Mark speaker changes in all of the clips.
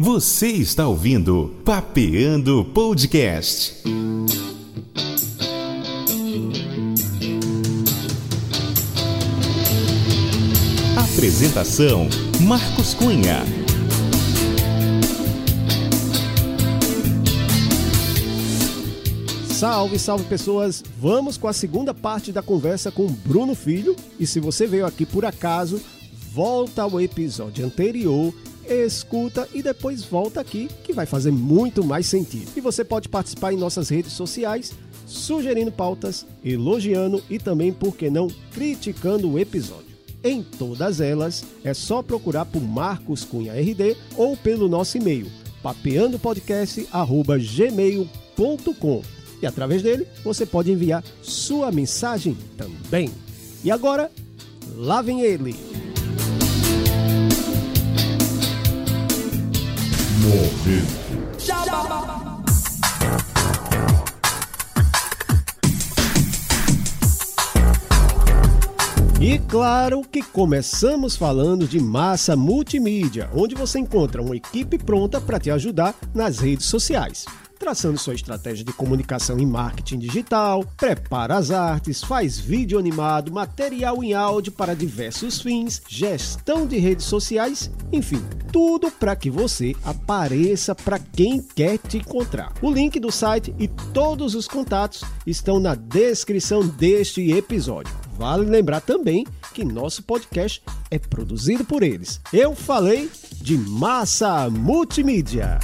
Speaker 1: Você está ouvindo Papeando Podcast. Apresentação: Marcos Cunha.
Speaker 2: Salve, salve pessoas! Vamos com a segunda parte da conversa com Bruno Filho. E se você veio aqui por acaso, volta ao episódio anterior escuta e depois volta aqui, que vai fazer muito mais sentido. E você pode participar em nossas redes sociais, sugerindo pautas, elogiando e também, por que não, criticando o episódio. Em todas elas, é só procurar por Marcos Cunha RD ou pelo nosso e-mail, papeandopodcast.gmail.com. E através dele, você pode enviar sua mensagem também. E agora, lá vem ele! E claro que começamos falando de massa multimídia, onde você encontra uma equipe pronta para te ajudar nas redes sociais traçando sua estratégia de comunicação em marketing digital, prepara as artes, faz vídeo animado, material em áudio para diversos fins, gestão de redes sociais, enfim, tudo para que você apareça para quem quer te encontrar. O link do site e todos os contatos estão na descrição deste episódio. Vale lembrar também que nosso podcast é produzido por eles. Eu falei de massa multimídia.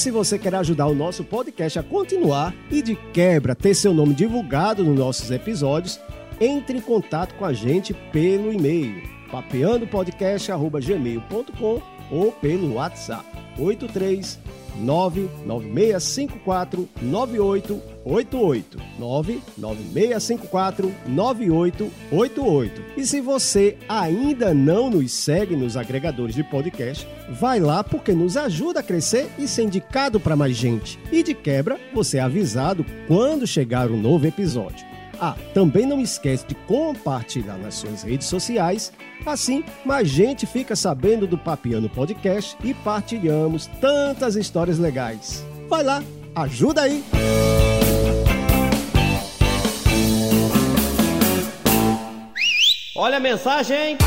Speaker 2: Se você quer ajudar o nosso podcast a continuar e de quebra ter seu nome divulgado nos nossos episódios, entre em contato com a gente pelo e-mail papeandopodcast.gmail.com ou pelo WhatsApp 83 99654 9888 99654 9888 E se você ainda não nos segue nos agregadores de podcast, vai lá porque nos ajuda a crescer e ser indicado para mais gente. E de quebra, você é avisado quando chegar um novo episódio. Ah, também não esquece de compartilhar nas suas redes sociais, assim mais gente fica sabendo do Papiano Podcast e partilhamos tantas histórias legais. Vai lá, ajuda aí!
Speaker 3: Olha a mensagem!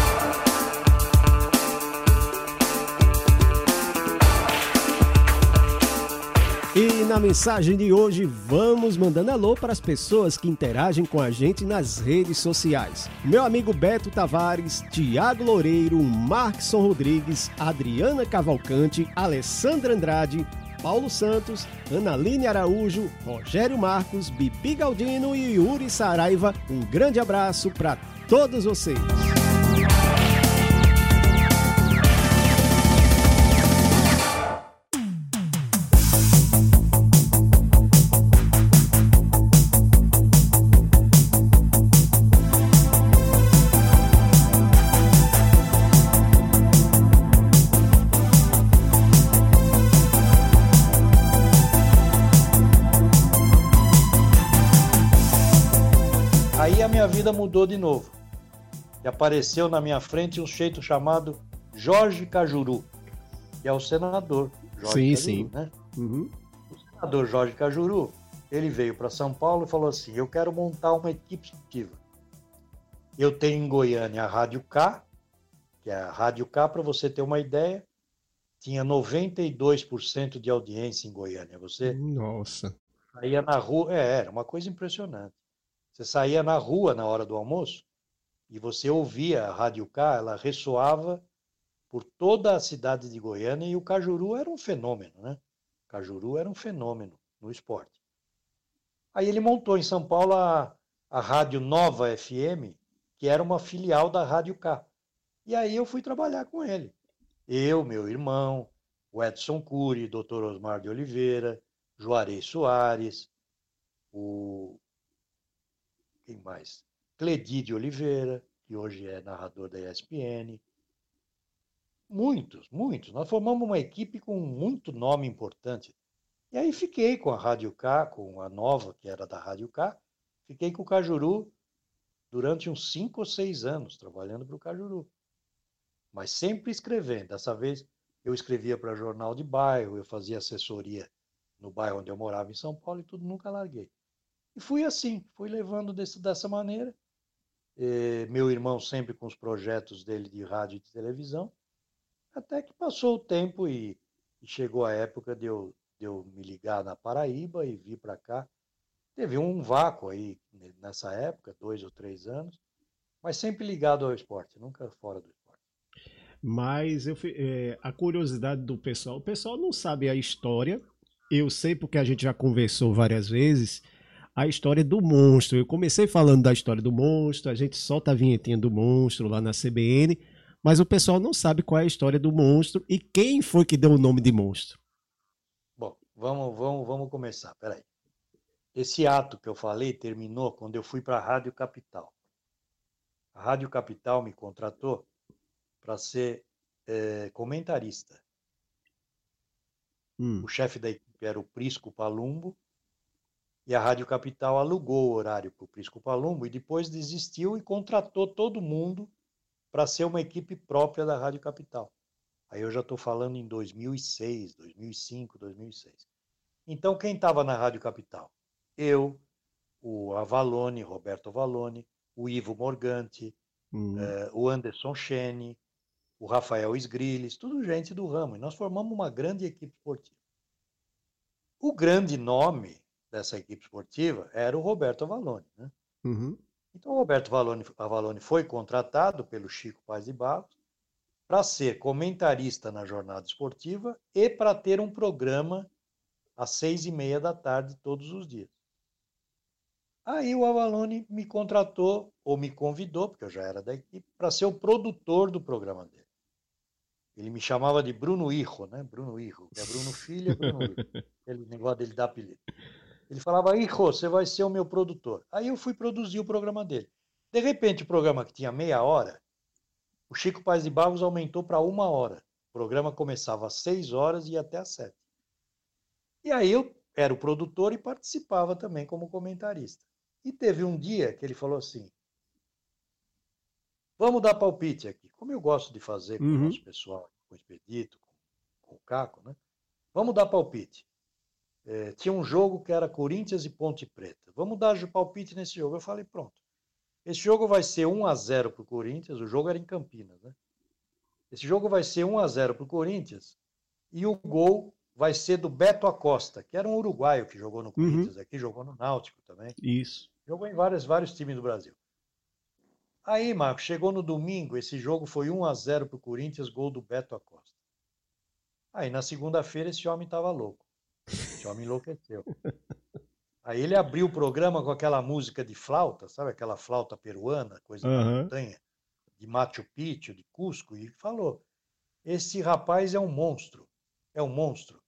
Speaker 2: E na mensagem de hoje, vamos mandando alô para as pessoas que interagem com a gente nas redes sociais. Meu amigo Beto Tavares, Tiago Loureiro, Markson Rodrigues, Adriana Cavalcante, Alessandra Andrade, Paulo Santos, Analine Araújo, Rogério Marcos, Bibi Galdino e Yuri Saraiva. Um grande abraço para todos vocês.
Speaker 4: Vida mudou de novo. E apareceu na minha frente um jeito chamado Jorge Cajuru, que é o senador
Speaker 2: Jorge sim,
Speaker 4: Cajuru, sim. Né? Uhum. O senador Jorge Cajuru, ele veio para São Paulo e falou assim: Eu quero montar uma equipe esportiva. Eu tenho em Goiânia a Rádio K, que é a Rádio K, para você ter uma ideia, tinha 92% de audiência em Goiânia. Você.
Speaker 2: Nossa.
Speaker 4: Saía na rua, é, era uma coisa impressionante. Você saía na rua na hora do almoço e você ouvia a Rádio K, ela ressoava por toda a cidade de Goiânia e o Cajuru era um fenômeno, né? Cajuru era um fenômeno no esporte. Aí ele montou em São Paulo a, a Rádio Nova FM, que era uma filial da Rádio K. E aí eu fui trabalhar com ele. Eu, meu irmão, o Edson Cury, Dr. Osmar de Oliveira, Juarez Soares, o quem mais? Cledi de Oliveira, que hoje é narrador da ESPN. Muitos, muitos. Nós formamos uma equipe com muito nome importante. E aí fiquei com a Rádio K, com a nova, que era da Rádio K, fiquei com o Cajuru durante uns cinco ou seis anos, trabalhando para o Cajuru. Mas sempre escrevendo. Dessa vez eu escrevia para jornal de bairro, eu fazia assessoria no bairro onde eu morava em São Paulo e tudo, nunca larguei. E fui assim, fui levando desse, dessa maneira. E meu irmão sempre com os projetos dele de rádio e de televisão, até que passou o tempo e, e chegou a época de eu de eu me ligar na Paraíba e vir para cá. Teve um vácuo aí nessa época, dois ou três anos, mas sempre ligado ao esporte, nunca fora do esporte.
Speaker 2: Mas eu, é, a curiosidade do pessoal, o pessoal não sabe a história. Eu sei porque a gente já conversou várias vezes a história do monstro. Eu comecei falando da história do monstro, a gente solta a vinhetinha do monstro lá na CBN, mas o pessoal não sabe qual é a história do monstro e quem foi que deu o nome de monstro.
Speaker 4: Vamos, vamos, vamos começar. Peraí. Esse ato que eu falei terminou quando eu fui para a Rádio Capital. A Rádio Capital me contratou para ser é, comentarista. Hum. O chefe da equipe era o Prisco Palumbo e a Rádio Capital alugou o horário para o Prisco Palumbo e depois desistiu e contratou todo mundo para ser uma equipe própria da Rádio Capital. Aí eu já estou falando em 2006, 2005, 2006. Então, quem estava na Rádio Capital? Eu, o Avalone, Roberto Avalone, o Ivo Morganti, hum. eh, o Anderson Chene, o Rafael Esgrilles, tudo gente do ramo. E nós formamos uma grande equipe esportiva. O grande nome dessa equipe esportiva era o Roberto Avalone. Né? Uhum. Então, o Roberto Avalone, Avalone foi contratado pelo Chico Paz de Barros para ser comentarista na jornada esportiva e para ter um programa às seis e meia da tarde todos os dias. Aí o Avalone me contratou, ou me convidou, porque eu já era da equipe, para ser o produtor do programa dele. Ele me chamava de Bruno Hijo, né? Bruno Hijo, que é Bruno Filho, é Bruno Hijo. Aquele negócio dele dar apelido. Ele falava, Hijo, você vai ser o meu produtor. Aí eu fui produzir o programa dele. De repente, o programa que tinha meia hora, o Chico Paz de Barros aumentou para uma hora. O programa começava às seis horas e ia até às sete. E aí eu era o produtor e participava também como comentarista. E teve um dia que ele falou assim: Vamos dar palpite aqui. Como eu gosto de fazer com uhum. o nosso pessoal, com o Expedito, com, com, o Caco, né? Vamos dar palpite. É, tinha um jogo que era Corinthians e Ponte Preta. Vamos dar palpite nesse jogo. Eu falei: Pronto. Esse jogo vai ser 1 a 0 para o Corinthians. O jogo era em Campinas, né? Esse jogo vai ser 1 a 0 para o Corinthians e o gol vai ser do Beto Acosta, que era um uruguaio que jogou no uhum. Corinthians uhum. aqui, jogou no Náutico também.
Speaker 2: Isso.
Speaker 4: Jogou em vários, vários times do Brasil. Aí, Marcos, chegou no domingo, esse jogo foi 1 a 0 para o Corinthians, gol do Beto Acosta. Aí, na segunda-feira, esse homem estava louco. Esse homem enlouqueceu. Aí ele abriu o programa com aquela música de flauta, sabe aquela flauta peruana, coisa uhum. da montanha, de Machu Picchu, de Cusco, e falou: Esse rapaz é um monstro, é um monstro.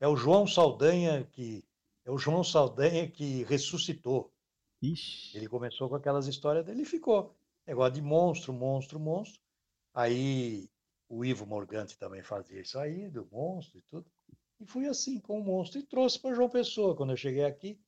Speaker 4: É o João Saldanha que é o João Saldanha que ressuscitou. Ixi. Ele começou com aquelas histórias dele e ficou. Negócio de monstro, monstro, monstro. Aí o Ivo Morgante também fazia isso aí, do monstro e tudo. E fui assim com o monstro e trouxe para João Pessoa. Quando eu cheguei aqui,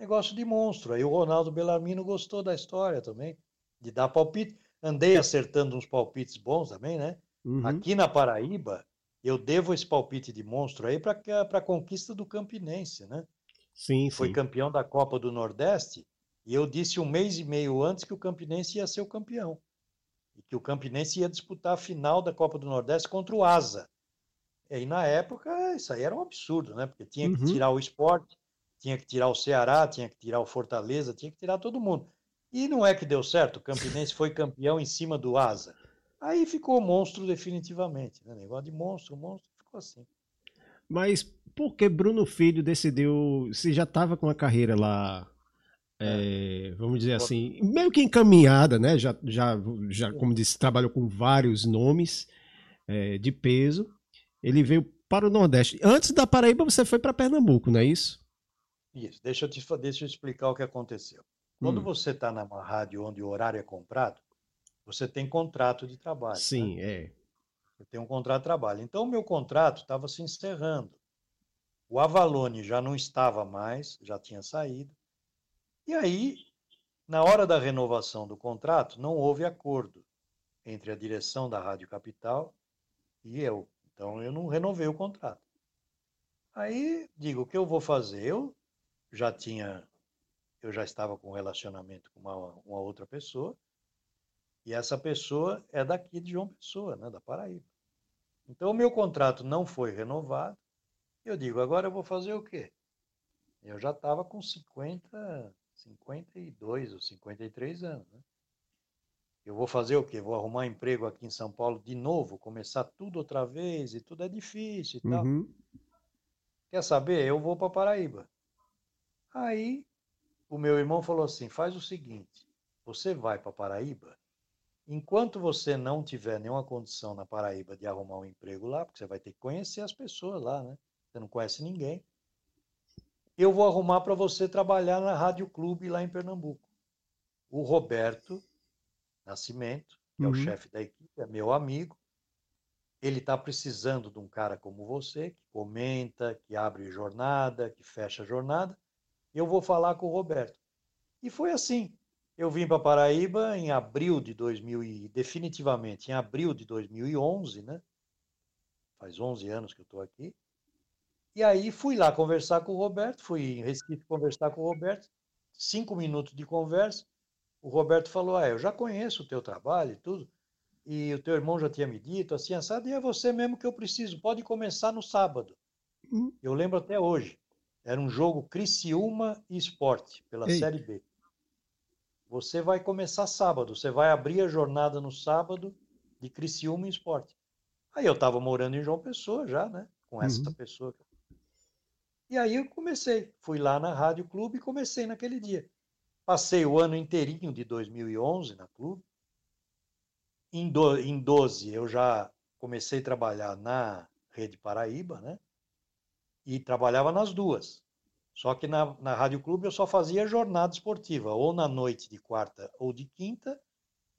Speaker 4: negócio de monstro. Aí o Ronaldo Bellarmino gostou da história também, de dar palpite. Andei acertando uns palpites bons também, né? Uhum. Aqui na Paraíba, eu devo esse palpite de monstro aí para a conquista do Campinense, né?
Speaker 2: Sim,
Speaker 4: Foi
Speaker 2: sim.
Speaker 4: campeão da Copa do Nordeste e eu disse um mês e meio antes que o Campinense ia ser o campeão e que o Campinense ia disputar a final da Copa do Nordeste contra o Asa. E aí, na época, isso aí era um absurdo, né? Porque tinha que uhum. tirar o esporte, tinha que tirar o Ceará, tinha que tirar o Fortaleza, tinha que tirar todo mundo. E não é que deu certo, o Campinense foi campeão em cima do Asa. Aí ficou monstro definitivamente. Né? Negócio de monstro, monstro, ficou assim.
Speaker 2: Mas por que Bruno Filho decidiu. Se já estava com a carreira lá, é, é, vamos dizer assim, meio que encaminhada, né? Já, já, já como disse, trabalhou com vários nomes é, de peso. Ele veio para o Nordeste. Antes da Paraíba, você foi para Pernambuco, não é isso?
Speaker 4: Isso. Deixa eu, te, deixa eu explicar o que aconteceu. Quando hum. você está numa rádio onde o horário é comprado, você tem contrato de trabalho.
Speaker 2: Sim, né? é.
Speaker 4: Você tem um contrato de trabalho. Então, o meu contrato estava se encerrando. O Avalone já não estava mais, já tinha saído. E aí, na hora da renovação do contrato, não houve acordo entre a direção da Rádio Capital e eu. Então, eu não renovei o contrato. Aí, digo, o que eu vou fazer? Eu já tinha, eu já estava com um relacionamento com uma, uma outra pessoa, e essa pessoa é daqui de João Pessoa, né, da Paraíba. Então, o meu contrato não foi renovado. Eu digo, agora eu vou fazer o quê? Eu já estava com 50, 52 ou 53 anos. Né? Eu vou fazer o quê? Vou arrumar emprego aqui em São Paulo de novo, começar tudo outra vez e tudo é difícil e tal.
Speaker 2: Uhum.
Speaker 4: Quer saber? Eu vou para Paraíba. Aí o meu irmão falou assim: faz o seguinte, você vai para Paraíba Enquanto você não tiver nenhuma condição na Paraíba de arrumar um emprego lá, porque você vai ter que conhecer as pessoas lá, né? Você não conhece ninguém. Eu vou arrumar para você trabalhar na Rádio Clube lá em Pernambuco. O Roberto Nascimento, que uhum. é o uhum. chefe da equipe, é meu amigo. Ele está precisando de um cara como você, que comenta, que abre jornada, que fecha jornada. Eu vou falar com o Roberto. E foi assim. Eu vim para Paraíba em abril de 2000 e definitivamente em abril de 2011, né? Faz 11 anos que eu estou aqui. E aí fui lá conversar com o Roberto, fui em Recife conversar com o Roberto, cinco minutos de conversa. O Roberto falou: Ah, eu já conheço o teu trabalho e tudo, e o teu irmão já tinha me dito, assim, assado, e é você mesmo que eu preciso, pode começar no sábado. Hum. Eu lembro até hoje. Era um jogo Criciúma e Esporte, pela Ei. Série B. Você vai começar sábado, você vai abrir a jornada no sábado de Criciúma e Esporte. Aí eu estava morando em João Pessoa já, né? Com essa uhum. pessoa. E aí eu comecei, fui lá na Rádio Clube e comecei naquele dia. Passei o ano inteirinho de 2011 na Clube. Em, do, em 12 eu já comecei a trabalhar na Rede Paraíba, né? E trabalhava nas duas. Só que na, na Rádio Clube eu só fazia jornada esportiva, ou na noite de quarta ou de quinta,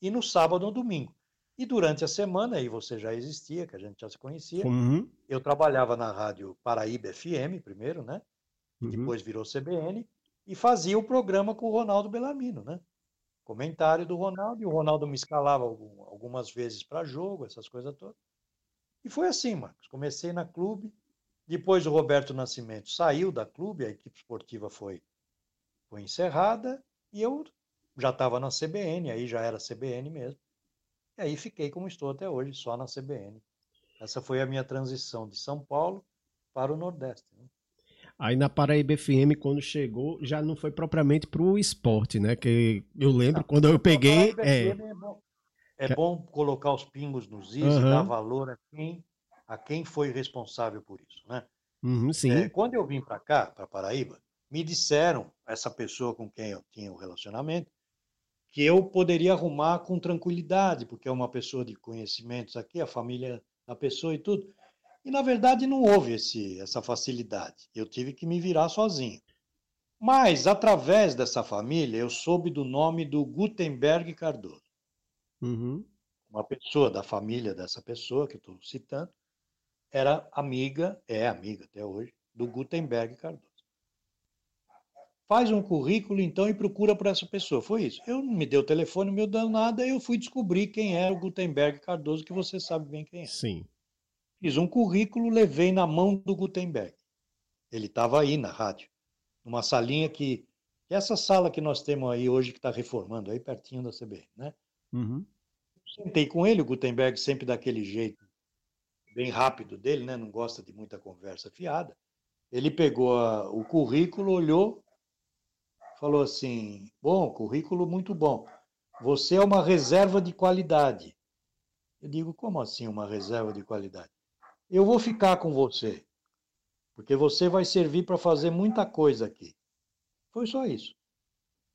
Speaker 4: e no sábado ou domingo. E durante a semana, aí você já existia, que a gente já se conhecia, uhum. eu trabalhava na Rádio Paraíba FM primeiro, né? Uhum. Depois virou CBN, e fazia o programa com o Ronaldo Bellamino, né? Comentário do Ronaldo, e o Ronaldo me escalava algumas vezes para jogo, essas coisas todas. E foi assim, Marcos. Comecei na clube, depois o Roberto Nascimento saiu da clube, a equipe esportiva foi, foi encerrada e eu já estava na CBN, aí já era CBN mesmo. E aí fiquei como estou até hoje, só na CBN. Essa foi a minha transição de São Paulo para o Nordeste. Né?
Speaker 2: Aí na Paraíba FM, quando chegou, já não foi propriamente para o esporte, né? Que eu lembro quando eu peguei. É...
Speaker 4: é, bom, é bom colocar os pingos nos is uhum. e dar valor a quem a quem foi responsável por isso, né?
Speaker 2: Uhum, sim. É,
Speaker 4: quando eu vim para cá, para Paraíba, me disseram, essa pessoa com quem eu tinha o um relacionamento, que eu poderia arrumar com tranquilidade, porque é uma pessoa de conhecimentos aqui, a família da pessoa e tudo. E na verdade não houve esse, essa facilidade. Eu tive que me virar sozinho. Mas através dessa família eu soube do nome do Gutenberg Cardoso.
Speaker 2: Uhum.
Speaker 4: Uma pessoa da família dessa pessoa que estou citando, era amiga, é amiga até hoje, do Gutenberg Cardoso. Faz um currículo, então, e procura por essa pessoa. Foi isso. Eu não me deu o telefone, não me deu nada, eu fui descobrir quem era o Gutenberg Cardoso, que você sabe bem quem é.
Speaker 2: Sim.
Speaker 4: Fiz um currículo, levei na mão do Gutenberg. Ele estava aí na rádio, numa salinha que, é essa sala que nós temos aí hoje, que está reformando, aí pertinho da CBN, né?
Speaker 2: Uhum.
Speaker 4: Sentei com ele, o Gutenberg sempre daquele jeito, bem rápido dele, né? Não gosta de muita conversa fiada. Ele pegou a, o currículo, olhou, falou assim: Bom, currículo muito bom. Você é uma reserva de qualidade. Eu digo: Como assim uma reserva de qualidade? Eu vou ficar com você, porque você vai servir para fazer muita coisa aqui. Foi só isso.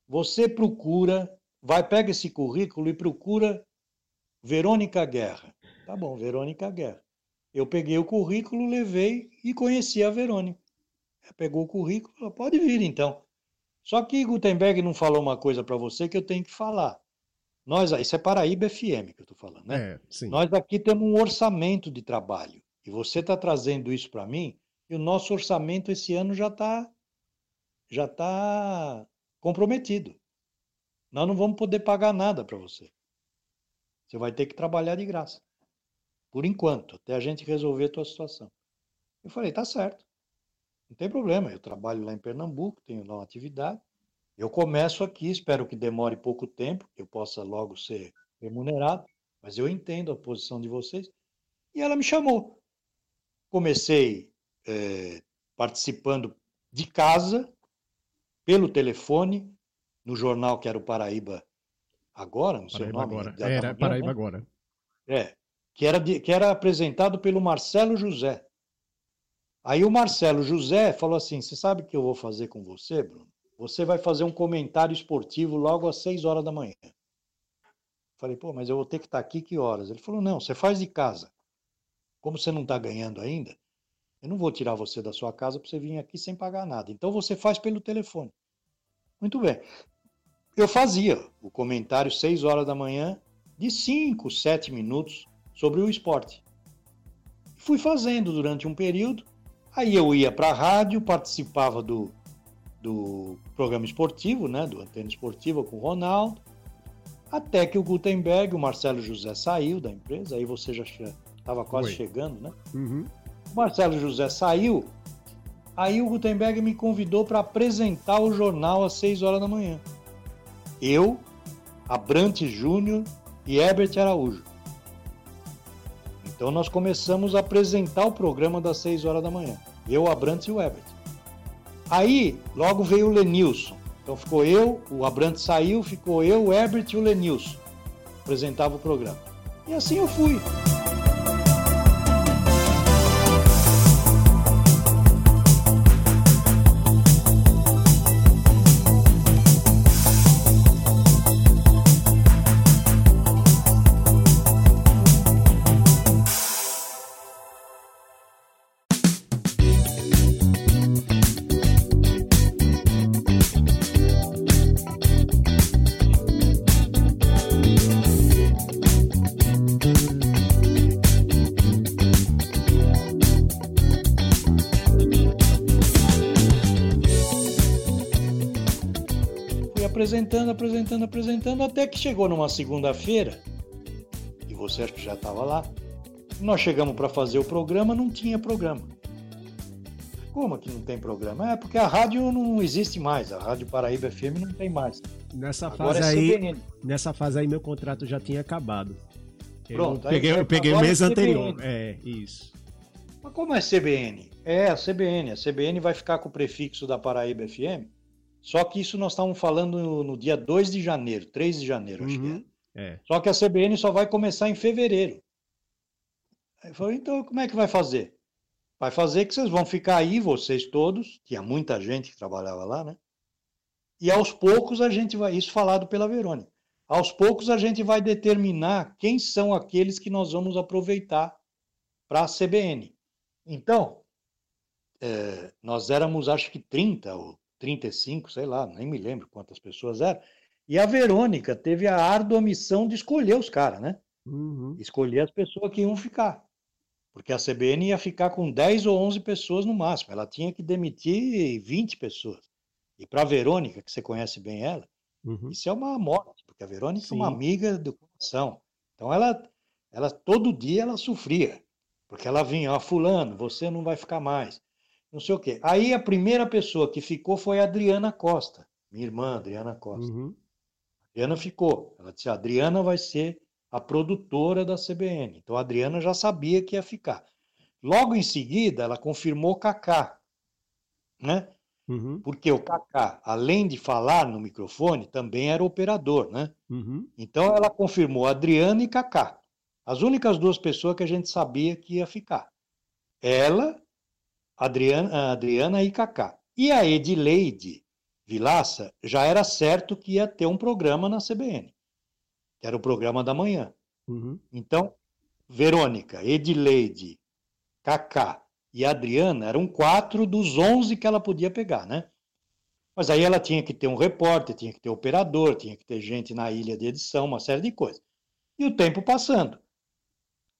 Speaker 4: Você procura, vai, pega esse currículo e procura Verônica Guerra. Tá bom, Verônica Guerra. Eu peguei o currículo, levei e conheci a Verônica. Ela pegou o currículo, falou, pode vir então. Só que Gutenberg não falou uma coisa para você que eu tenho que falar. Nós, isso é Paraíba FM que eu estou falando, né?
Speaker 2: É,
Speaker 4: Nós aqui temos um orçamento de trabalho. E você está trazendo isso para mim e o nosso orçamento esse ano já está já tá comprometido. Nós não vamos poder pagar nada para você. Você vai ter que trabalhar de graça. Por enquanto, até a gente resolver a tua situação. Eu falei, tá certo. Não tem problema, eu trabalho lá em Pernambuco, tenho lá uma atividade. Eu começo aqui, espero que demore pouco tempo, que eu possa logo ser remunerado, mas eu entendo a posição de vocês. E ela me chamou. Comecei é, participando de casa, pelo telefone, no jornal que era o Paraíba Agora, não sei
Speaker 2: Paraíba
Speaker 4: o nome.
Speaker 2: Agora. Era manhã, Paraíba né? Agora.
Speaker 4: É, que era, de, que era apresentado pelo Marcelo José. Aí o Marcelo José falou assim: Você sabe o que eu vou fazer com você, Bruno? Você vai fazer um comentário esportivo logo às 6 horas da manhã. Falei, pô, mas eu vou ter que estar aqui que horas? Ele falou: Não, você faz de casa. Como você não está ganhando ainda, eu não vou tirar você da sua casa para você vir aqui sem pagar nada. Então você faz pelo telefone. Muito bem. Eu fazia o comentário 6 horas da manhã, de 5, 7 minutos, sobre o esporte. Fui fazendo durante um período, aí eu ia para a rádio, participava do, do programa esportivo, né, do Antena Esportiva com o Ronaldo, até que o Gutenberg, o Marcelo José saiu da empresa, aí você já estava quase Oi. chegando, né?
Speaker 2: Uhum.
Speaker 4: O Marcelo José saiu, aí o Gutenberg me convidou para apresentar o jornal às 6 horas da manhã. Eu, Abrante Júnior e Herbert Araújo. Então nós começamos a apresentar o programa das 6 horas da manhã. Eu, Abrantes e o Herbert. Aí, logo veio o Lenilson. Então ficou eu, o Abrantes saiu, ficou eu, o Herbert e o Lenilson. Apresentava o programa. E assim eu fui. Apresentando, apresentando, apresentando, até que chegou numa segunda-feira, e você acha que já estava lá, nós chegamos para fazer o programa, não tinha programa. Como que não tem programa? É porque a rádio não existe mais, a Rádio Paraíba FM não tem mais.
Speaker 2: Nessa Agora fase é aí, nessa fase aí meu contrato já tinha acabado.
Speaker 4: Pronto,
Speaker 2: eu peguei, eu peguei o mês é anterior. É, isso.
Speaker 4: Mas como é CBN? É a CBN. A CBN vai ficar com o prefixo da Paraíba FM só que isso nós estávamos falando no, no, dia 2 de janeiro, 3 de janeiro, acho uhum. que é. é. Só que a CBN só vai começar em fevereiro. Aí falei, então como é que vai fazer? Vai fazer que vocês vão ficar aí, vocês todos, tinha muita gente que trabalhava lá, né? E aos poucos a gente vai, isso falado pela Verônica, aos poucos a gente vai determinar quem são aqueles que nós vamos aproveitar para a CBN. Então, é, nós éramos acho que 30 ou 35, sei lá, nem me lembro quantas pessoas eram. E a Verônica teve a árdua missão de escolher os caras, né?
Speaker 2: Uhum.
Speaker 4: Escolher as pessoas que iam ficar. Porque a CBN ia ficar com 10 ou 11 pessoas no máximo. Ela tinha que demitir 20 pessoas. E para a Verônica, que você conhece bem ela, uhum. isso é uma morte, porque a Verônica Sim. é uma amiga do coração. Então ela, ela todo dia ela sofria. Porque ela vinha, ó, fulano, você não vai ficar mais não sei o quê. Aí a primeira pessoa que ficou foi a Adriana Costa, minha irmã Adriana Costa.
Speaker 2: Uhum.
Speaker 4: Adriana ficou. Ela disse: a Adriana vai ser a produtora da CBN. Então a Adriana já sabia que ia ficar. Logo em seguida, ela confirmou Kaká, né?
Speaker 2: Uhum.
Speaker 4: Porque o Kaká, além de falar no microfone, também era operador, né?
Speaker 2: Uhum.
Speaker 4: Então ela confirmou Adriana e Kaká. As únicas duas pessoas que a gente sabia que ia ficar. Ela Adriana, Adriana e Kaká. E a Edileide Vilaça já era certo que ia ter um programa na CBN, que era o programa da manhã.
Speaker 2: Uhum.
Speaker 4: Então, Verônica, Edileide, Kaká e Adriana eram quatro dos onze que ela podia pegar, né? Mas aí ela tinha que ter um repórter, tinha que ter operador, tinha que ter gente na ilha de edição, uma série de coisas. E o tempo passando.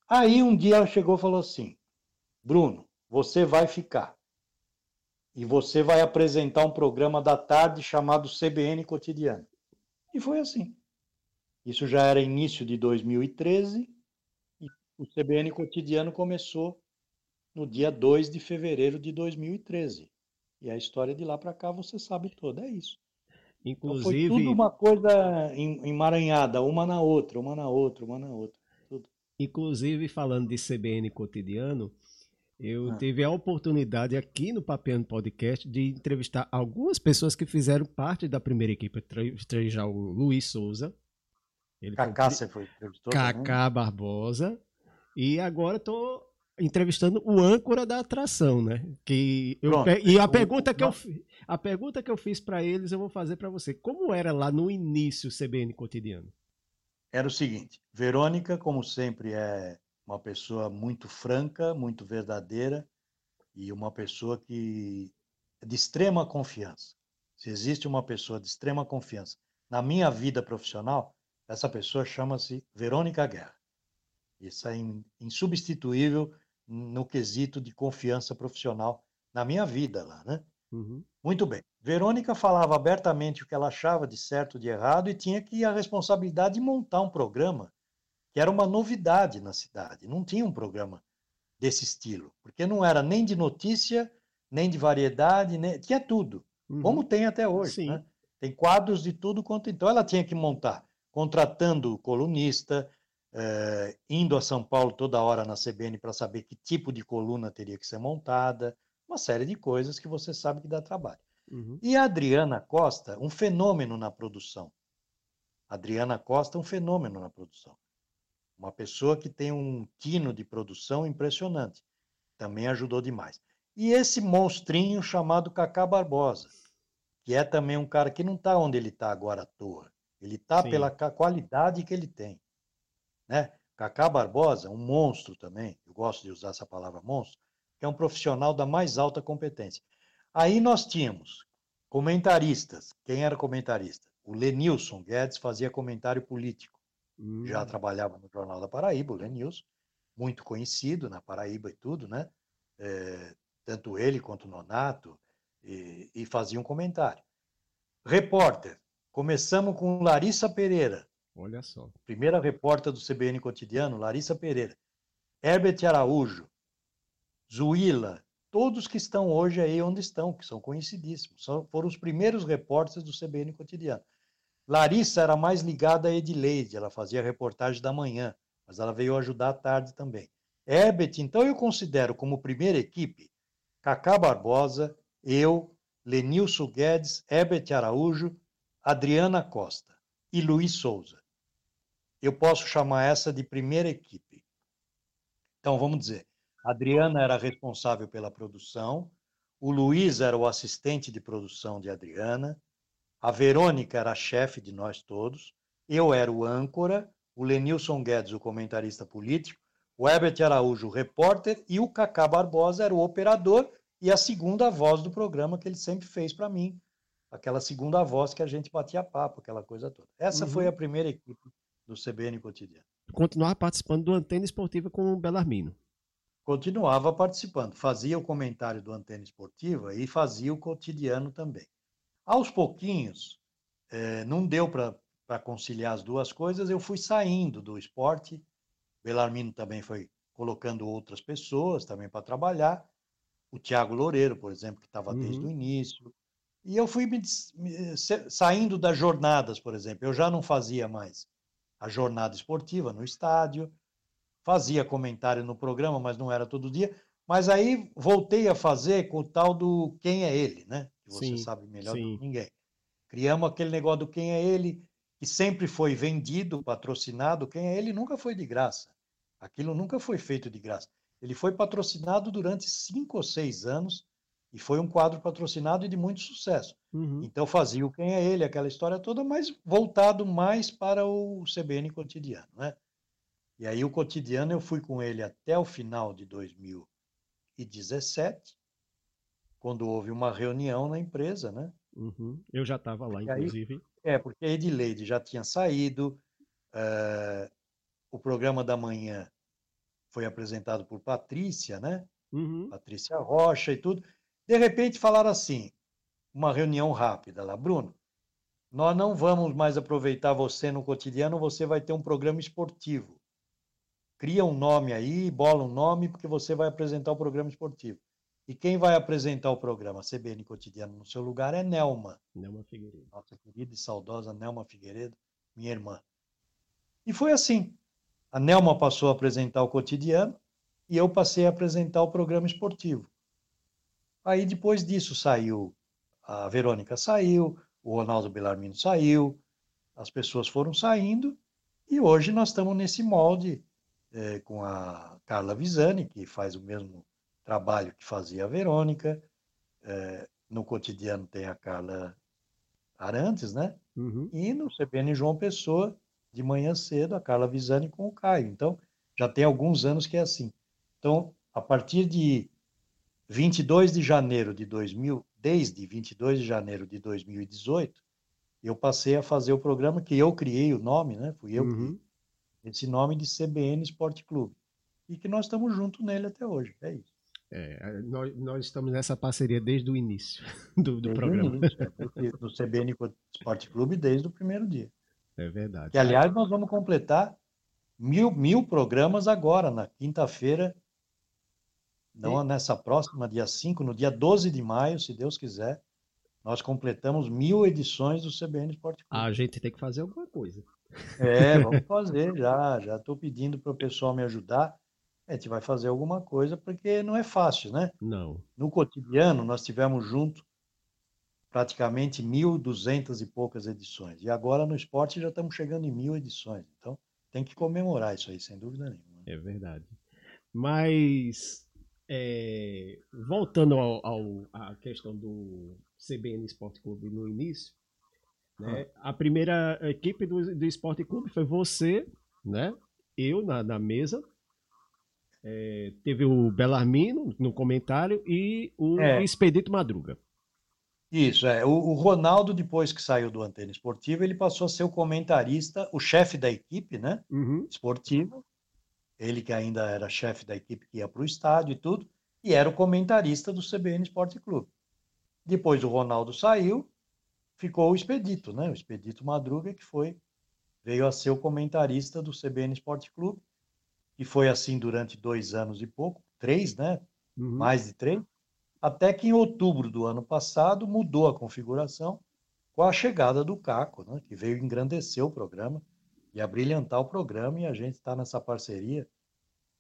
Speaker 4: Aí um dia ela chegou e falou assim: Bruno, você vai ficar. e você vai apresentar um programa da tarde chamado CBN Cotidiano. E foi assim. Isso já era início de 2013 e o CBN Cotidiano começou no dia 2 de fevereiro de 2013. E a história de lá para cá você sabe toda, é isso.
Speaker 2: Inclusive.
Speaker 4: Então foi tudo uma coisa emaranhada, uma na outra, uma na outra, uma na outra. Tudo.
Speaker 2: Inclusive, falando de CBN cotidiano, eu ah. tive a oportunidade aqui no Papiano Podcast de entrevistar algumas pessoas que fizeram parte da primeira equipe. Entrevistar o Luiz Souza.
Speaker 4: Ele Cacá, foi... você foi
Speaker 2: entrevistou? Cacá Barbosa. E agora estou entrevistando o âncora da atração, né? Que eu, e a pergunta que eu a pergunta que eu fiz para eles eu vou fazer para você. Como era lá no início o CBN cotidiano?
Speaker 4: Era o seguinte, Verônica, como sempre, é uma pessoa muito franca, muito verdadeira e uma pessoa que é de extrema confiança. Se existe uma pessoa de extrema confiança na minha vida profissional, essa pessoa chama-se Verônica Guerra. Isso é insubstituível no quesito de confiança profissional na minha vida lá, né? Uhum. Muito bem. Verônica falava abertamente o que ela achava de certo e de errado e tinha que a responsabilidade de montar um programa que era uma novidade na cidade. Não tinha um programa desse estilo, porque não era nem de notícia, nem de variedade, nem... tinha tudo, uhum. como tem até hoje. Né? Tem quadros de tudo quanto. Então ela tinha que montar, contratando colunista, eh, indo a São Paulo toda hora na CBN para saber que tipo de coluna teria que ser montada, uma série de coisas que você sabe que dá trabalho. Uhum. E a Adriana Costa, um fenômeno na produção. Adriana Costa, um fenômeno na produção. Uma pessoa que tem um tino de produção impressionante. Também ajudou demais. E esse monstrinho chamado Cacá Barbosa, que é também um cara que não está onde ele está agora à toa. Ele está pela qualidade que ele tem. Né? Cacá Barbosa, um monstro também, eu gosto de usar essa palavra monstro, é um profissional da mais alta competência. Aí nós tínhamos comentaristas. Quem era comentarista? O Lenilson Guedes fazia comentário político. Hum. Já trabalhava no Jornal da Paraíba, o Lenilson, muito conhecido na Paraíba e tudo, né? É, tanto ele quanto o Nonato, e, e fazia um comentário. Repórter, começamos com Larissa Pereira,
Speaker 2: Olha só.
Speaker 4: Primeira repórter do CBN Cotidiano, Larissa Pereira. Herbert Araújo, Zuila, todos que estão hoje aí onde estão, que são conhecidíssimos. São, foram os primeiros repórteres do CBN Cotidiano. Larissa era mais ligada a Edileide, ela fazia reportagem da manhã, mas ela veio ajudar à tarde também. Herbert, então eu considero como primeira equipe Cacá Barbosa, eu, Lenilson Guedes, Herbert Araújo, Adriana Costa e Luiz Souza eu posso chamar essa de primeira equipe. Então, vamos dizer, Adriana era responsável pela produção, o Luiz era o assistente de produção de Adriana, a Verônica era a chefe de nós todos, eu era o âncora, o Lenilson Guedes, o comentarista político, o Herbert Araújo, o repórter, e o Cacá Barbosa era o operador e a segunda voz do programa que ele sempre fez para mim, aquela segunda voz que a gente batia papo, aquela coisa toda. Essa uhum. foi a primeira equipe do CBN Cotidiano.
Speaker 2: Continuava participando do Antena Esportiva com o Belarmino.
Speaker 4: Continuava participando, fazia o comentário do Antena Esportiva e fazia o cotidiano também. Aos pouquinhos, é, não deu para conciliar as duas coisas, eu fui saindo do esporte. Belarmino também foi colocando outras pessoas também para trabalhar. O Tiago Loureiro, por exemplo, que estava uhum. desde o início. E eu fui me, me, saindo das jornadas, por exemplo. Eu já não fazia mais a jornada esportiva no estádio, fazia comentário no programa, mas não era todo dia. Mas aí voltei a fazer com o tal do quem é ele, né? Que você sim, sabe melhor sim. do que ninguém. Criamos aquele negócio do quem é ele, que sempre foi vendido, patrocinado. Quem é ele nunca foi de graça. Aquilo nunca foi feito de graça. Ele foi patrocinado durante cinco ou seis anos e foi um quadro patrocinado e de muito sucesso. Uhum. Então fazia o Quem é Ele, aquela história toda, mas voltado mais para o CBN cotidiano. Né? E aí o cotidiano eu fui com ele até o final de 2017, quando houve uma reunião na empresa, né?
Speaker 2: Uhum. Eu já estava lá, inclusive. Aí,
Speaker 4: é, porque a Edileide já tinha saído, uh, o programa da manhã foi apresentado por Patrícia, né? Uhum. Patrícia Rocha e tudo. De repente falaram assim, uma reunião rápida lá, Bruno, nós não vamos mais aproveitar você no cotidiano, você vai ter um programa esportivo. Cria um nome aí, bola um nome, porque você vai apresentar o programa esportivo. E quem vai apresentar o programa CBN Cotidiano no seu lugar é Nelma.
Speaker 2: Nelma Figueiredo.
Speaker 4: Nossa querida e saudosa Nelma Figueiredo, minha irmã. E foi assim. A Nelma passou a apresentar o cotidiano e eu passei a apresentar o programa esportivo. Aí depois disso saiu, a Verônica saiu, o Ronaldo Bellarmino saiu, as pessoas foram saindo e hoje nós estamos nesse molde é, com a Carla Visani, que faz o mesmo trabalho que fazia a Verônica. É, no cotidiano tem a Carla Arantes, né?
Speaker 2: Uhum.
Speaker 4: E no CBN João Pessoa, de manhã cedo, a Carla Visani com o Caio. Então, já tem alguns anos que é assim. Então, a partir de 22 de janeiro de 2000, desde 22 de janeiro de 2018, eu passei a fazer o programa que eu criei o nome, né? Fui eu
Speaker 2: Uhum.
Speaker 4: que esse nome de CBN Esporte Clube. E que nós estamos juntos nele até hoje. É isso.
Speaker 2: É, nós, nós estamos nessa parceria desde o início do, do
Speaker 4: Desde
Speaker 2: programa.
Speaker 4: início, é, do, do CBN Esporte Clube desde o primeiro dia.
Speaker 2: É verdade.
Speaker 4: Que, aliás, nós vamos completar mil, mil programas agora, na quinta-feira, não nessa próxima, dia 5, no dia 12 de maio, se Deus quiser, nós completamos mil edições do CBN Esporte Clube.
Speaker 2: A gente tem que fazer alguma coisa.
Speaker 4: É, vamos fazer já. Já estou pedindo para o pessoal me ajudar. A gente vai fazer alguma coisa, porque não é fácil, né?
Speaker 2: Não.
Speaker 4: No cotidiano, nós tivemos junto praticamente 1.200 e poucas edições. E agora no esporte já estamos chegando em mil edições. Então, tem que comemorar isso aí, sem dúvida nenhuma.
Speaker 2: É verdade. Mas, é, voltando ao, ao- à questão do CBN Esporte Clube no início, né, a primeira equipe do, do Esporte Clube foi você, né? Eu na, na mesa. É, teve o Belarmino no comentário e o
Speaker 4: É.
Speaker 2: Expedito Madruga.
Speaker 4: Isso, é. O, o Ronaldo, depois que saiu do Antena Esportiva, ele passou a ser o comentarista, o chefe da equipe, né?
Speaker 2: Uhum.
Speaker 4: Esportiva. Ele que ainda era chefe da equipe que ia para o estádio e tudo, e era o comentarista do CBN Esporte Clube. Depois o Ronaldo saiu, ficou o Expedito, né? O Expedito Madruga, que foi, veio a ser o comentarista do CBN Esporte Clube, e foi assim durante dois anos e pouco, três, né?
Speaker 2: Uhum.
Speaker 4: mais de três, até que em outubro do ano passado mudou a configuração com a chegada do Caco, né, que veio engrandecer o programa e abrilhantar o programa, e a gente está nessa parceria,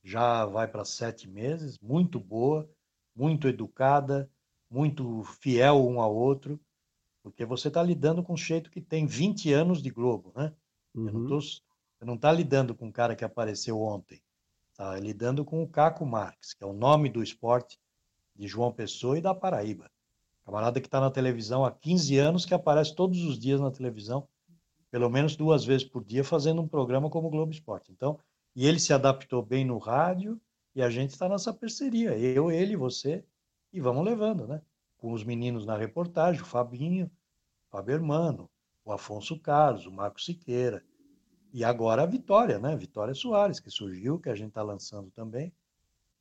Speaker 4: já vai para sete meses, muito boa, muito educada, muito fiel um ao outro, porque você está lidando com um sujeito que tem 20 anos de Globo, né? Eu não
Speaker 2: Uhum.
Speaker 4: tô, você não está lidando com um cara que apareceu ontem. Está lidando com o Caco Marques, que é o nome do esporte de João Pessoa e da Paraíba. Camarada que está na televisão há 15 anos, que aparece todos os dias na televisão, pelo menos duas vezes por dia, fazendo um programa como o Globo Esporte. Então, e ele se adaptou bem no rádio e a gente está nessa parceria. Eu, ele, você, e vamos levando, né? Com os meninos na reportagem, o Fabinho, o Fábio Hermano, o Afonso Carlos, o Marco Siqueira, e agora a Vitória, né? Vitória Soares, que surgiu, que a gente está lançando também.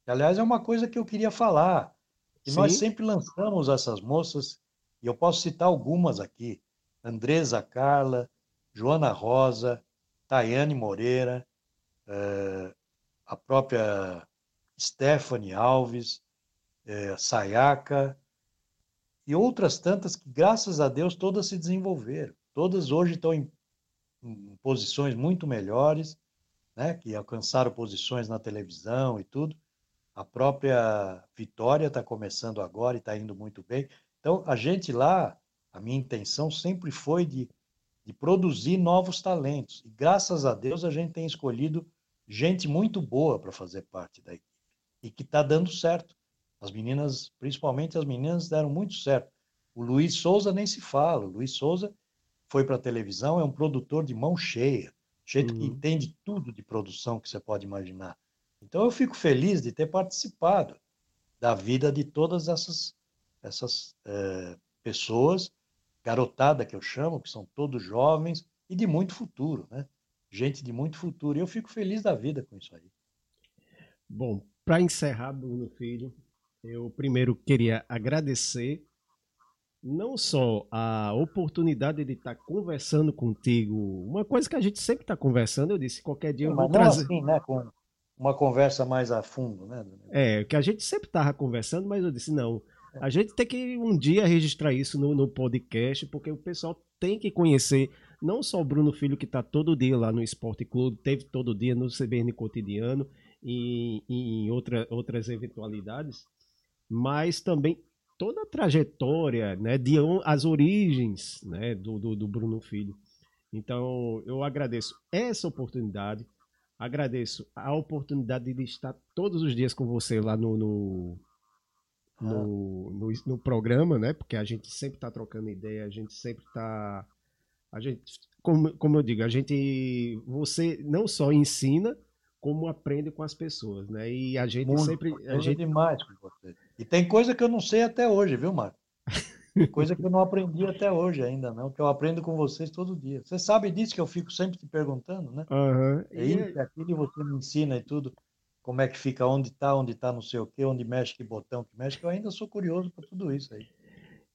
Speaker 4: Que, aliás, é uma coisa que eu queria falar. Que nós sempre lançamos essas moças, e eu posso citar algumas aqui: Andresa Carla, Joana Rosa, Tayane Moreira, eh, a própria Stephanie Alves, eh, Sayaka, e outras tantas que, graças a Deus, todas se desenvolveram. Todas hoje estão em posições muito melhores, né, que alcançaram posições na televisão e tudo. A própria Vitória está começando agora e está indo muito bem. Então, a gente lá, a minha intenção sempre foi de, de produzir novos talentos. E graças a Deus a gente tem escolhido gente muito boa para fazer parte da equipe e que está dando certo. As meninas, principalmente as meninas, deram muito certo. O Luiz Souza nem se fala. O Luiz Souza foi para a televisão, é um produtor de mão cheia, jeito que
Speaker 2: Uhum.
Speaker 4: entende tudo de produção que você pode imaginar. Então eu fico feliz de ter participado da vida de todas essas, essas eh, pessoas, garotada que eu chamo, que são todos jovens e de muito futuro, né? Gente de muito futuro. E eu fico feliz da vida com isso aí.
Speaker 2: Bom, para encerrar, Bruno Filho, Eu primeiro queria agradecer não só a oportunidade de estar conversando contigo, uma coisa que a gente sempre está conversando, eu disse, qualquer dia eu vou
Speaker 4: Mas
Speaker 2: trazer.
Speaker 4: não assim, né? Com uma conversa mais a fundo, né?
Speaker 2: É, que a gente sempre estava conversando, mas eu disse, não, a gente tem que um dia registrar isso no, no podcast, porque o pessoal tem que conhecer não só o Bruno Filho, que está todo dia lá no Esporte Clube, teve todo dia no CBN Cotidiano e em outra, outras eventualidades, mas também toda a trajetória, né, de as origens, né, do, do, do Bruno Filho. Então, eu agradeço essa oportunidade, agradeço a oportunidade de estar todos os dias com você lá no, no, no, no, no programa, né, porque a gente sempre está trocando ideia, a gente sempre está... A gente, como, como eu digo, a gente, você não só ensina, como aprende com as pessoas, né? E a gente
Speaker 4: Muito,
Speaker 2: sempre. A gente...
Speaker 4: demais com você. E tem coisa que eu não sei até hoje, viu, Marco? coisa que eu não aprendi até hoje ainda, não, que eu aprendo com vocês todo dia. Você sabe disso que eu fico sempre te perguntando, né?
Speaker 2: Uhum.
Speaker 4: É isso, é aquilo, você me ensina e tudo. Como é que fica, onde está, onde está não sei o quê, onde mexe, que botão que mexe, que eu ainda sou curioso para tudo isso aí.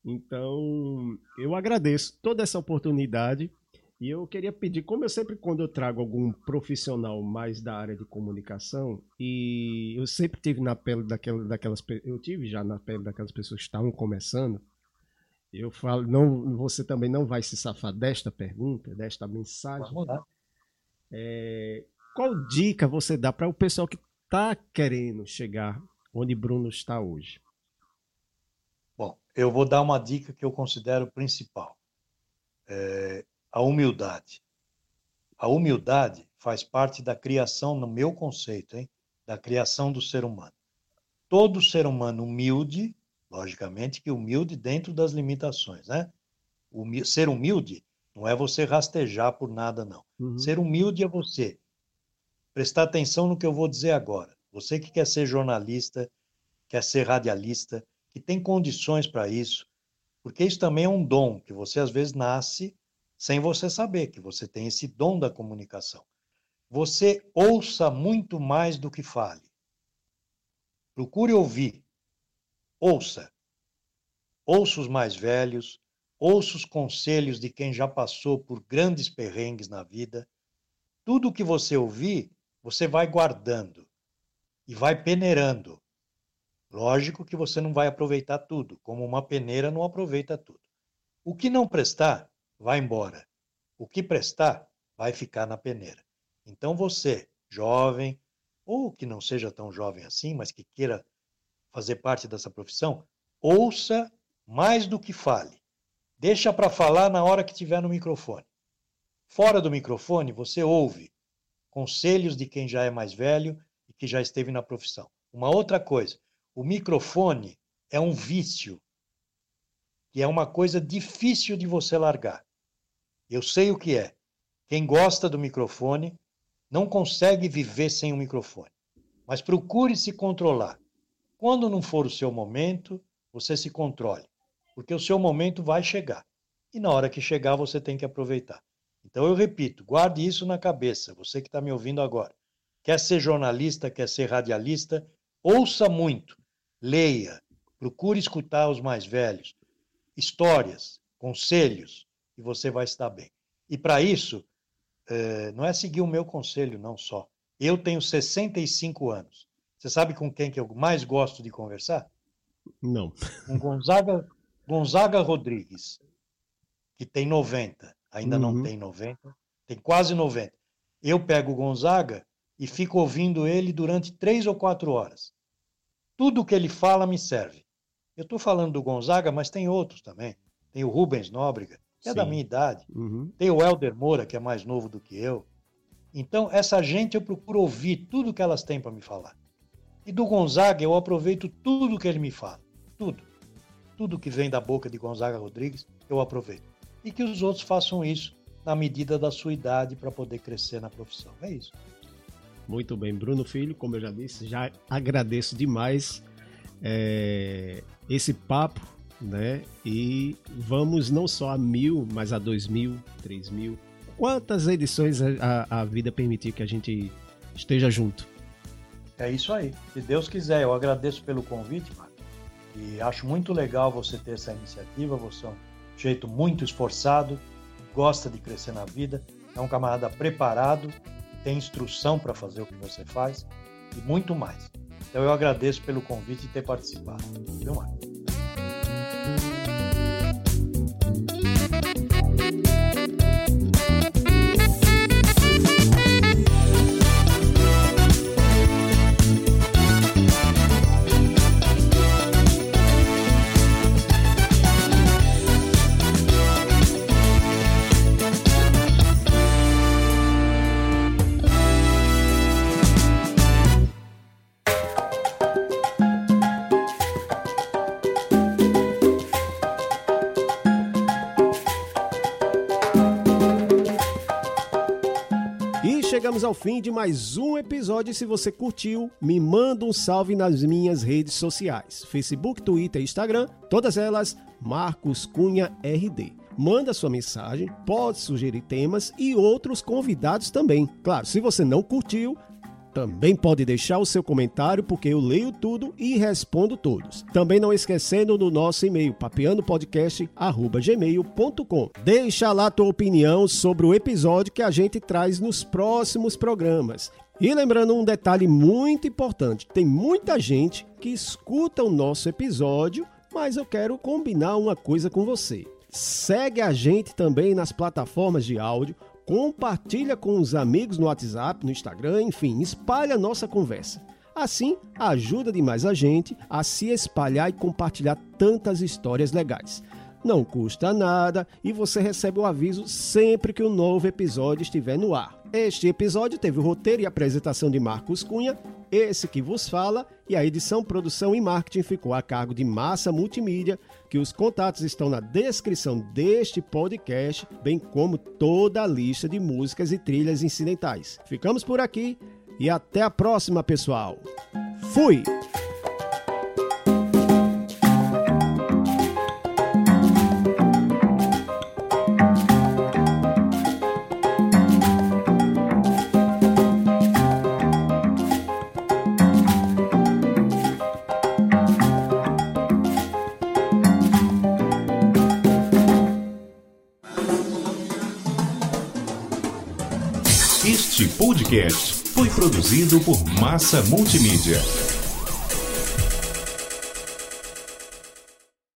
Speaker 2: Então, eu agradeço toda essa oportunidade e eu queria pedir, como eu sempre, quando eu trago algum profissional mais da área de comunicação, e eu sempre tive na pele daquelas, daquelas eu tive já na pele daquelas pessoas que estavam começando, eu falo, não, você também não vai se safar desta pergunta, desta mensagem.
Speaker 4: Lá.
Speaker 2: É, qual dica você dá para o pessoal que está querendo chegar onde Bruno está hoje?
Speaker 4: Bom, eu vou dar uma dica que eu considero principal. É, a humildade. A humildade faz parte da criação, no meu conceito, hein, da criação do ser humano. Todo ser humano humilde, logicamente que humilde dentro das limitações, né? ser humilde não é você rastejar por nada, não. Uhum. Ser humilde é você prestar atenção no que eu vou dizer agora. Você que quer ser jornalista, quer ser radialista, que tem condições para isso, porque isso também é um dom que você às vezes nasce sem você saber que você tem esse dom da comunicação. Você ouça muito mais do que fale. Procure ouvir. Ouça. Ouça os mais velhos, ouça os conselhos de quem já passou por grandes perrengues na vida. Tudo que você ouvir, você vai guardando e vai peneirando. Lógico que você não vai aproveitar tudo, como uma peneira não aproveita tudo. O que não prestar, vai embora. O que prestar vai ficar na peneira. Então você, jovem, ou que não seja tão jovem assim, mas que queira fazer parte dessa profissão, ouça mais do que fale. Deixa para falar na hora que estiver no microfone. Fora do microfone, você ouve conselhos de quem já é mais velho e que já esteve na profissão. Uma outra coisa, o microfone é um vício que é uma coisa difícil de você largar. Eu sei o que é. Quem gosta do microfone não consegue viver sem o microfone. Mas procure se controlar. Quando não for o seu momento, você se controle, porque o seu momento vai chegar. E na hora que chegar, você tem que aproveitar. Então eu repito, guarde isso na cabeça, você que está me ouvindo agora. Quer ser jornalista, quer ser radialista, ouça muito, leia, procure escutar os mais velhos, histórias, conselhos, e você vai estar bem. E para isso, é, não é seguir o meu conselho, não só. Eu tenho 65 anos. Você sabe com quem que eu mais gosto de conversar?
Speaker 2: Não.
Speaker 4: Com Gonzaga, Gonzaga Rodrigues, que tem 90. Ainda uhum. não tem 90, tem quase 90. Eu pego o Gonzaga e fico ouvindo ele durante três ou quatro horas. Tudo que ele fala me serve. Eu estou falando do Gonzaga, mas tem outros também. Tem o Rubens Nóbrega, que Sim. é da minha idade. Uhum. Tem o Helder Moura, que é mais novo do que eu. Então, essa gente eu procuro ouvir tudo que elas têm para me falar. E do Gonzaga eu aproveito tudo que ele me fala. Tudo. Tudo que vem da boca de Gonzaga Rodrigues, eu aproveito. E que os outros façam isso na medida da sua idade para poder crescer na profissão. É isso.
Speaker 2: Muito bem, Bruno Filho, como eu já disse, já agradeço demais é, esse papo, né? E vamos não só a mil, mas a dois mil, três mil. Quantas edições a, a vida permitir que a gente esteja junto?
Speaker 4: É isso aí. Se Deus quiser, eu agradeço pelo convite, Marcos. E acho muito legal você ter essa iniciativa. Você é um jeito muito esforçado, gosta de crescer na vida, é um camarada preparado, tem instrução para fazer o que você faz e muito mais. Então eu agradeço pelo convite e ter participado. Viu, Marcos?
Speaker 2: Chegamos ao fim de mais um episódio. Se você curtiu, me manda um salve nas minhas redes sociais: Facebook, Twitter e Instagram, todas elas Marcos Cunha RD. Manda sua mensagem, pode sugerir temas e outros convidados também. Claro, se você não curtiu, também pode deixar o seu comentário porque eu leio tudo e respondo todos. Também não esquecendo do nosso e-mail papeandopodcast@gmail.com. Deixa lá tua opinião sobre o episódio que a gente traz nos próximos programas. E lembrando um detalhe muito importante, tem muita gente que escuta o nosso episódio, mas eu quero combinar uma coisa com você. Segue a gente também nas plataformas de áudio compartilha com os amigos no WhatsApp, no Instagram, enfim, espalha a nossa conversa. Assim, ajuda demais a gente a se espalhar e compartilhar tantas histórias legais. Não custa nada e você recebe o aviso sempre que um novo episódio estiver no ar. Este episódio teve o roteiro e apresentação de Marcos Cunha, esse que vos fala, e a edição, produção e marketing ficou a cargo de Massa Multimídia, que os contatos estão na descrição deste podcast, bem como toda a lista de músicas e trilhas incidentais. Ficamos por aqui e até a próxima, pessoal. Fui!
Speaker 1: Podcast foi produzido por Massa Multimídia.